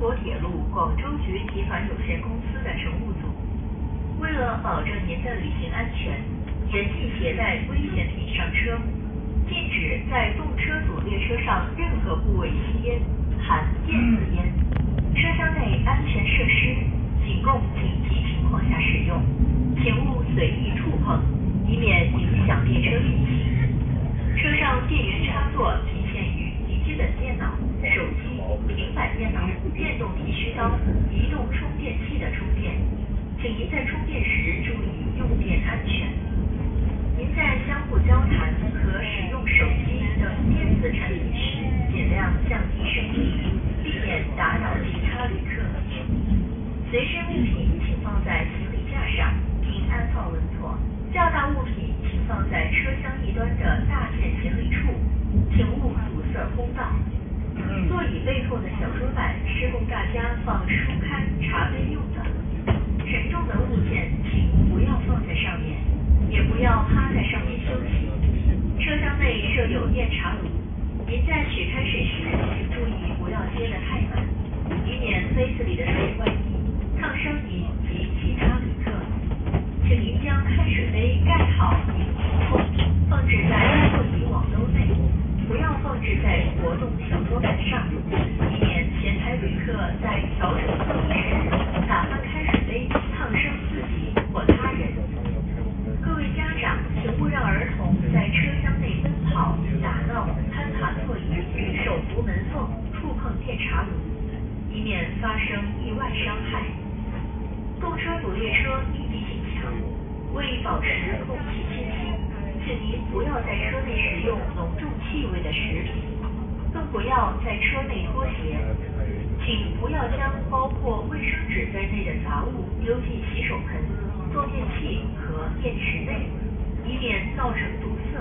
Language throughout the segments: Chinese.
国铁路广州局集团有限公司的乘务组，为了保证您的旅行安全，严禁携带危险品上车，禁止在动车组列车上任何部位吸烟，含电子烟。车厢内安全设施仅供紧急情况下使用，请勿随意触碰，以免影响列车运行。车上电源插座移动充电器的充电，请您在充电时注意用电安全。您在相互交谈和使用手机等电子产品时，尽量降低声音，避免打扰其他旅客。随身物品请放在行李架上，并安放稳妥。较大物品请放在车厢一端的大件行李处，请勿堵塞通道。座椅背后的小桌板是供大家放书刊、茶杯用的。沉重的物件请不要放在上面，也不要趴在上面休息。车厢内设有电茶炉，您在取开水时，请注意不要接得太满，以免杯子里的水外溢，烫伤您及其他旅客。请您将开水杯盖好并密封，放置在座椅网兜内，不要放置在活动小桌板上，在调整座椅时打翻开水杯，烫伤自己或他人。各位家长，请勿让儿童在车厢内奔跑、打闹、攀爬座椅、手扶门缝、触碰电茶炉，以免发生意。外伤害。动车组列车密闭性强，为保持空气清新，请您不要在车内食用浓重气味的食品，更不要在车内脱鞋。请不要将包括卫生纸在内的杂物丢进洗手盆、坐便器和电池内，以免造成堵塞。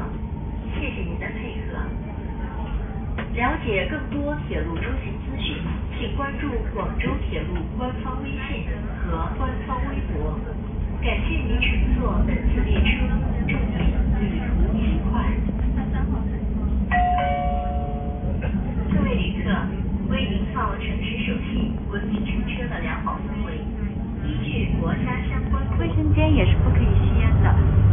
谢谢您的配合。了解更多铁路出行资讯，请关注广州铁路官方微信和官方微博。感谢您乘坐本次列车，祝您旅途愉快。各位旅客，为您造诚实守信文明乘车的良好氛围依据国家相关卫生间也是不可以吸烟的。